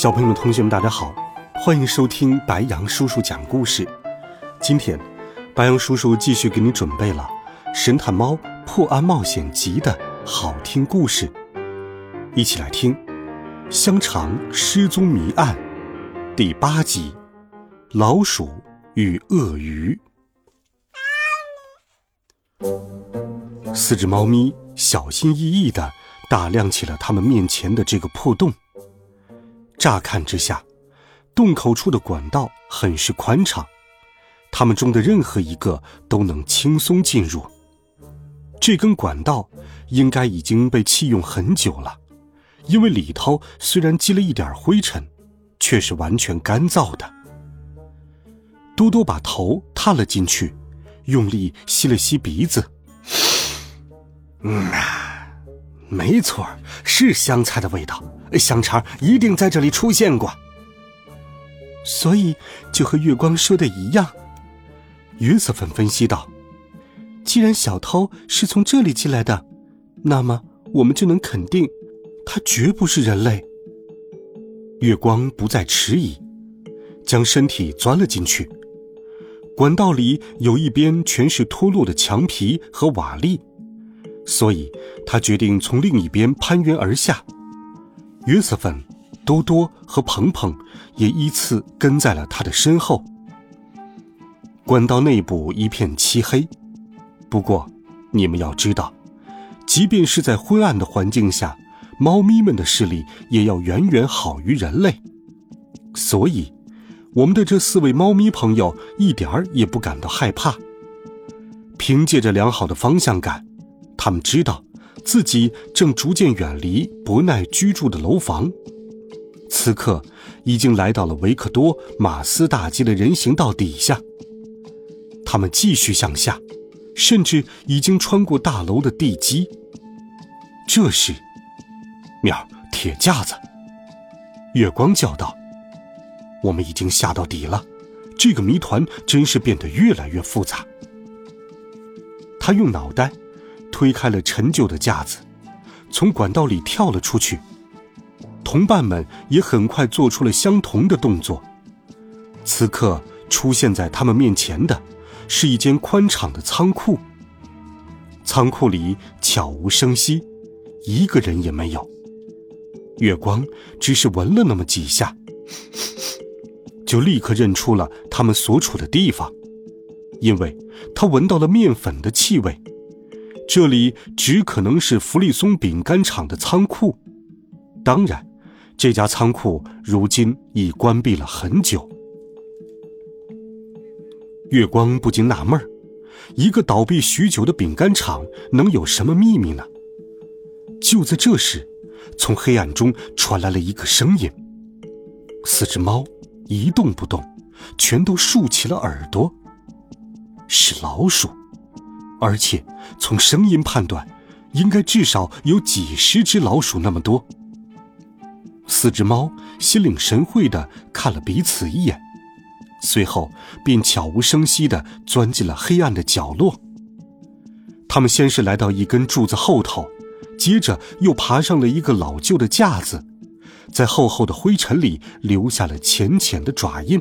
小朋友们、同学们，大家好，欢迎收听白羊叔叔讲故事。今天，白羊叔叔继续给你准备了《神探猫破案冒险集》的好听故事，一起来听《香肠失踪谜案》第八集《老鼠与鳄鱼》。四只猫咪小心翼翼地打量起了他们面前的这个破洞。乍看之下，洞口处的管道很是宽敞，它们中的任何一个都能轻松进入。这根管道应该已经被弃用很久了，因为里头虽然积了一点灰尘，却是完全干燥的。多多把头探了进去，用力吸了吸鼻子，嗯啊，没错，是香菜的味道。香肠一定在这里出现过，所以就和月光说的一样。约瑟芬分析道：“既然小偷是从这里进来的，那么我们就能肯定，他绝不是人类。”月光不再迟疑，将身体钻了进去。管道里有一边全是脱落的墙皮和瓦砾，所以他决定从另一边攀援而下。约瑟芬、多多和鹏鹏也依次跟在了他的身后。管道内部一片漆黑，不过你们要知道，即便是在昏暗的环境下，猫咪们的视力也要远远好于人类。所以，我们的这四位猫咪朋友一点儿也不感到害怕。凭借着良好的方向感，他们知道。自己正逐渐远离伯奈居住的楼房，此刻已经来到了维克多·马斯大街的人行道底下。他们继续向下，甚至已经穿过大楼的地基。这时，喵，铁架子！月光叫道：“我们已经下到底了，这个谜团真是变得越来越复杂。”他用脑袋。推开了陈旧的架子，从管道里跳了出去。同伴们也很快做出了相同的动作。此刻出现在他们面前的，是一间宽敞的仓库。仓库里悄无声息，一个人也没有。月光只是闻了那么几下，就立刻认出了他们所处的地方，因为他闻到了面粉的气味。这里只可能是弗利松饼干厂的仓库，当然，这家仓库如今已关闭了很久。月光不禁纳闷儿：一个倒闭许久的饼干厂能有什么秘密呢？就在这时，从黑暗中传来了一个声音。四只猫一动不动，全都竖起了耳朵。是老鼠。而且，从声音判断，应该至少有几十只老鼠那么多。四只猫心领神会地看了彼此一眼，随后便悄无声息地钻进了黑暗的角落。他们先是来到一根柱子后头，接着又爬上了一个老旧的架子，在厚厚的灰尘里留下了浅浅的爪印。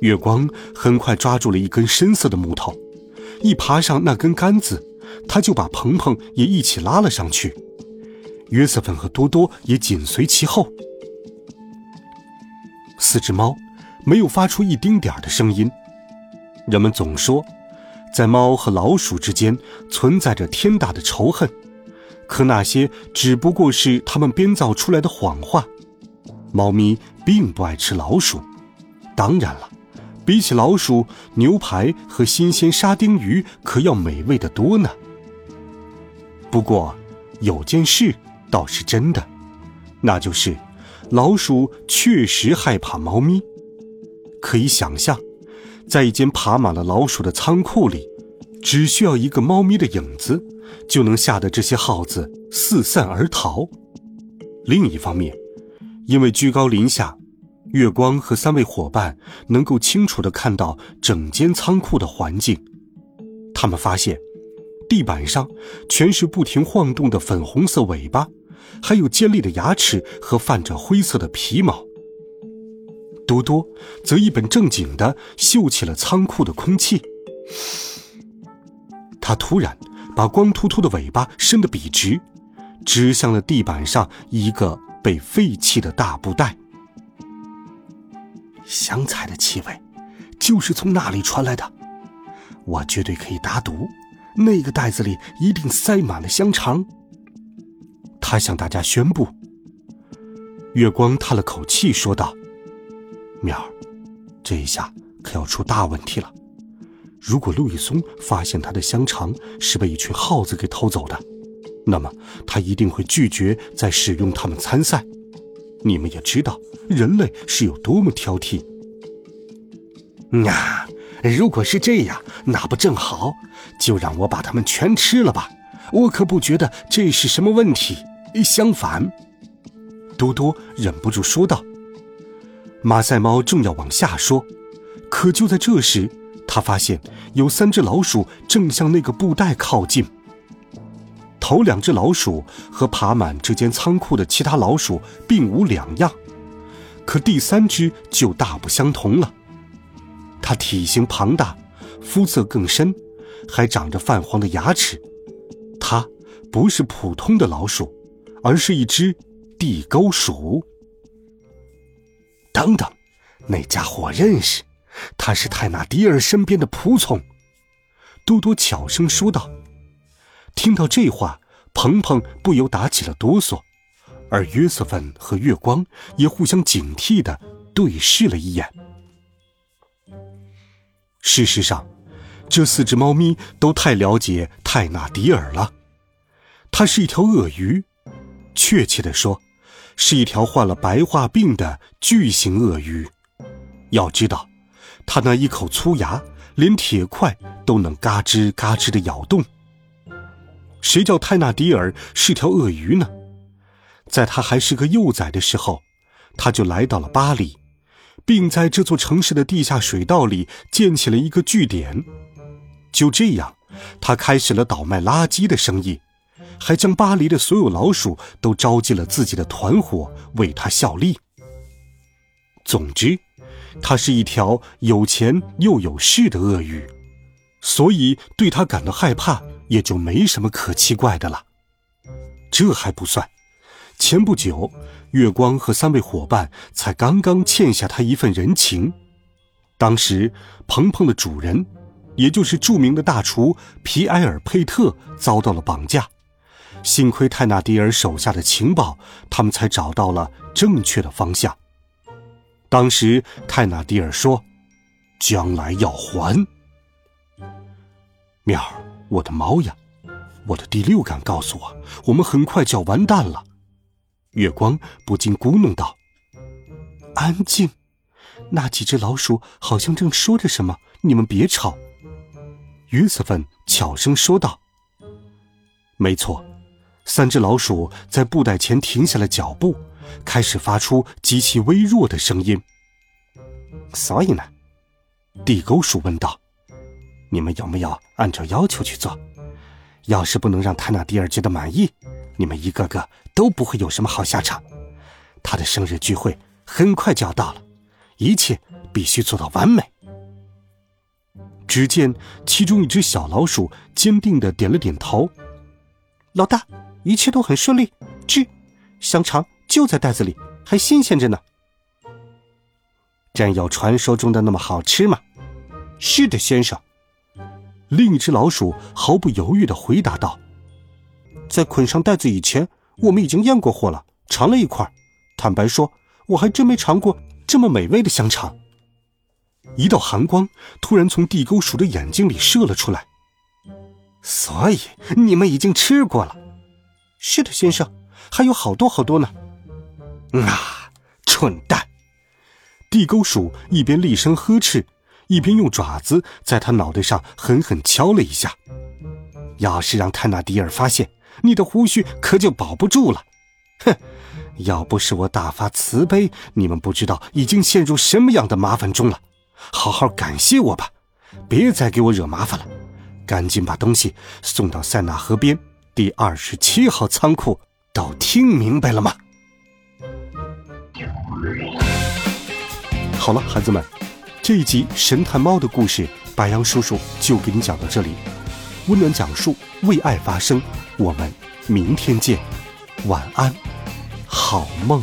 月光很快抓住了一根深色的木头。一爬上那根杆子，他就把鹏鹏也一起拉了上去。约瑟芬和多多也紧随其后。四只猫没有发出一丁点儿的声音。人们总说，在猫和老鼠之间存在着天大的仇恨，可那些只不过是他们编造出来的谎话。猫咪并不爱吃老鼠，当然了。比起老鼠，牛排和新鲜沙丁鱼可要美味的多呢。不过，有件事倒是真的，那就是老鼠确实害怕猫咪。可以想象，在一间爬满了老鼠的仓库里，只需要一个猫咪的影子，就能吓得这些耗子四散而逃。另一方面，因为居高临下，月光和三位伙伴能够清楚地看到整间仓库的环境。他们发现，地板上全是不停晃动的粉红色尾巴，还有尖利的牙齿和泛着灰色的皮毛。多多则一本正经地嗅起了仓库的空气。他突然把光秃秃的尾巴伸得笔直，指向了地板上一个被废弃的大布袋。香菜的气味，就是从那里传来的。我绝对可以打赌，那个袋子里一定塞满了香肠。他向大家宣布。月光叹了口气，说道。面儿，这一下可要出大问题了。如果路易松发现他的香肠是被一群耗子给偷走的，那么他一定会拒绝再使用他们参赛。你们也知道，人类是有多么挑剔。啊，如果是这样，那不正好？就让我把它们全吃了吧！我可不觉得这是什么问题。相反，多多忍不住说道。马赛猫正要往下说，可就在这时，他发现有三只老鼠正向那个布袋靠近。头两只老鼠和爬满这间仓库的其他老鼠并无两样，可第三只就大不相同了。它体型庞大，肤色更深，还长着泛黄的牙齿。它不是普通的老鼠，而是一只地沟鼠。等等，那家伙认识，他是泰纳迪尔身边的仆从。多多悄声说道。听到这话，鹏鹏不由打起了哆嗦，而约瑟芬和月光也互相警惕的对视了一眼。事实上，这四只猫咪都太了解泰纳迪尔了。它是一条鳄鱼，确切的说。是一条患了白化病的巨型鳄鱼。要知道，它那一口粗牙，连铁块都能嘎吱嘎吱的咬动。谁叫泰纳迪尔是条鳄鱼呢？在他还是个幼崽的时候，他就来到了巴黎，并在这座城市的地下水道里建起了一个据点。就这样，他开始了倒卖垃圾的生意。还将巴黎的所有老鼠都招进了自己的团伙，为他效力。总之，他是一条有钱又有势的鳄鱼，所以对他感到害怕也就没什么可奇怪的了。这还不算，前不久，月光和三位伙伴才刚刚欠下他一份人情。当时，鹏鹏的主人，也就是著名的大厨皮埃尔·佩特，遭到了绑架。幸亏泰纳迪尔手下的情报，他们才找到了正确的方向。当时泰纳迪尔说：“将来要还。”喵儿，我的猫呀，我的第六感告诉我，我们很快就要完蛋了。月光不禁咕哝道：“安静，那几只老鼠好像正说着什么，你们别吵。”约瑟芬悄声说道：“没错。”三只老鼠在布袋前停下了脚步，开始发出极其微弱的声音。所以呢，地沟鼠问道：“你们有没有按照要求去做？要是不能让泰纳迪尔觉得满意，你们一个个都不会有什么好下场。他的生日聚会很快就要到了，一切必须做到完美。”只见其中一只小老鼠坚定的点了点头：“老大。”一切都很顺利，吃，香肠就在袋子里，还新鲜着呢。真有传说中的那么好吃吗？是的，先生。另一只老鼠毫不犹豫的回答道：“在捆上袋子以前，我们已经验过货了，尝了一块。坦白说，我还真没尝过这么美味的香肠。”一道寒光突然从地沟鼠的眼睛里射了出来。所以你们已经吃过了。是的，先生，还有好多好多呢。啊，蠢蛋！地沟鼠一边厉声呵斥，一边用爪子在他脑袋上狠狠敲了一下。要是让泰纳迪尔发现，你的胡须可就保不住了。哼！要不是我大发慈悲，你们不知道已经陷入什么样的麻烦中了。好好感谢我吧，别再给我惹麻烦了。赶紧把东西送到塞纳河边第二十七号仓库，都听明白了吗？好了，孩子们，这一集神探猫的故事，白羊叔叔就给你讲到这里。温暖讲述，为爱发声，我们明天见，晚安，好梦。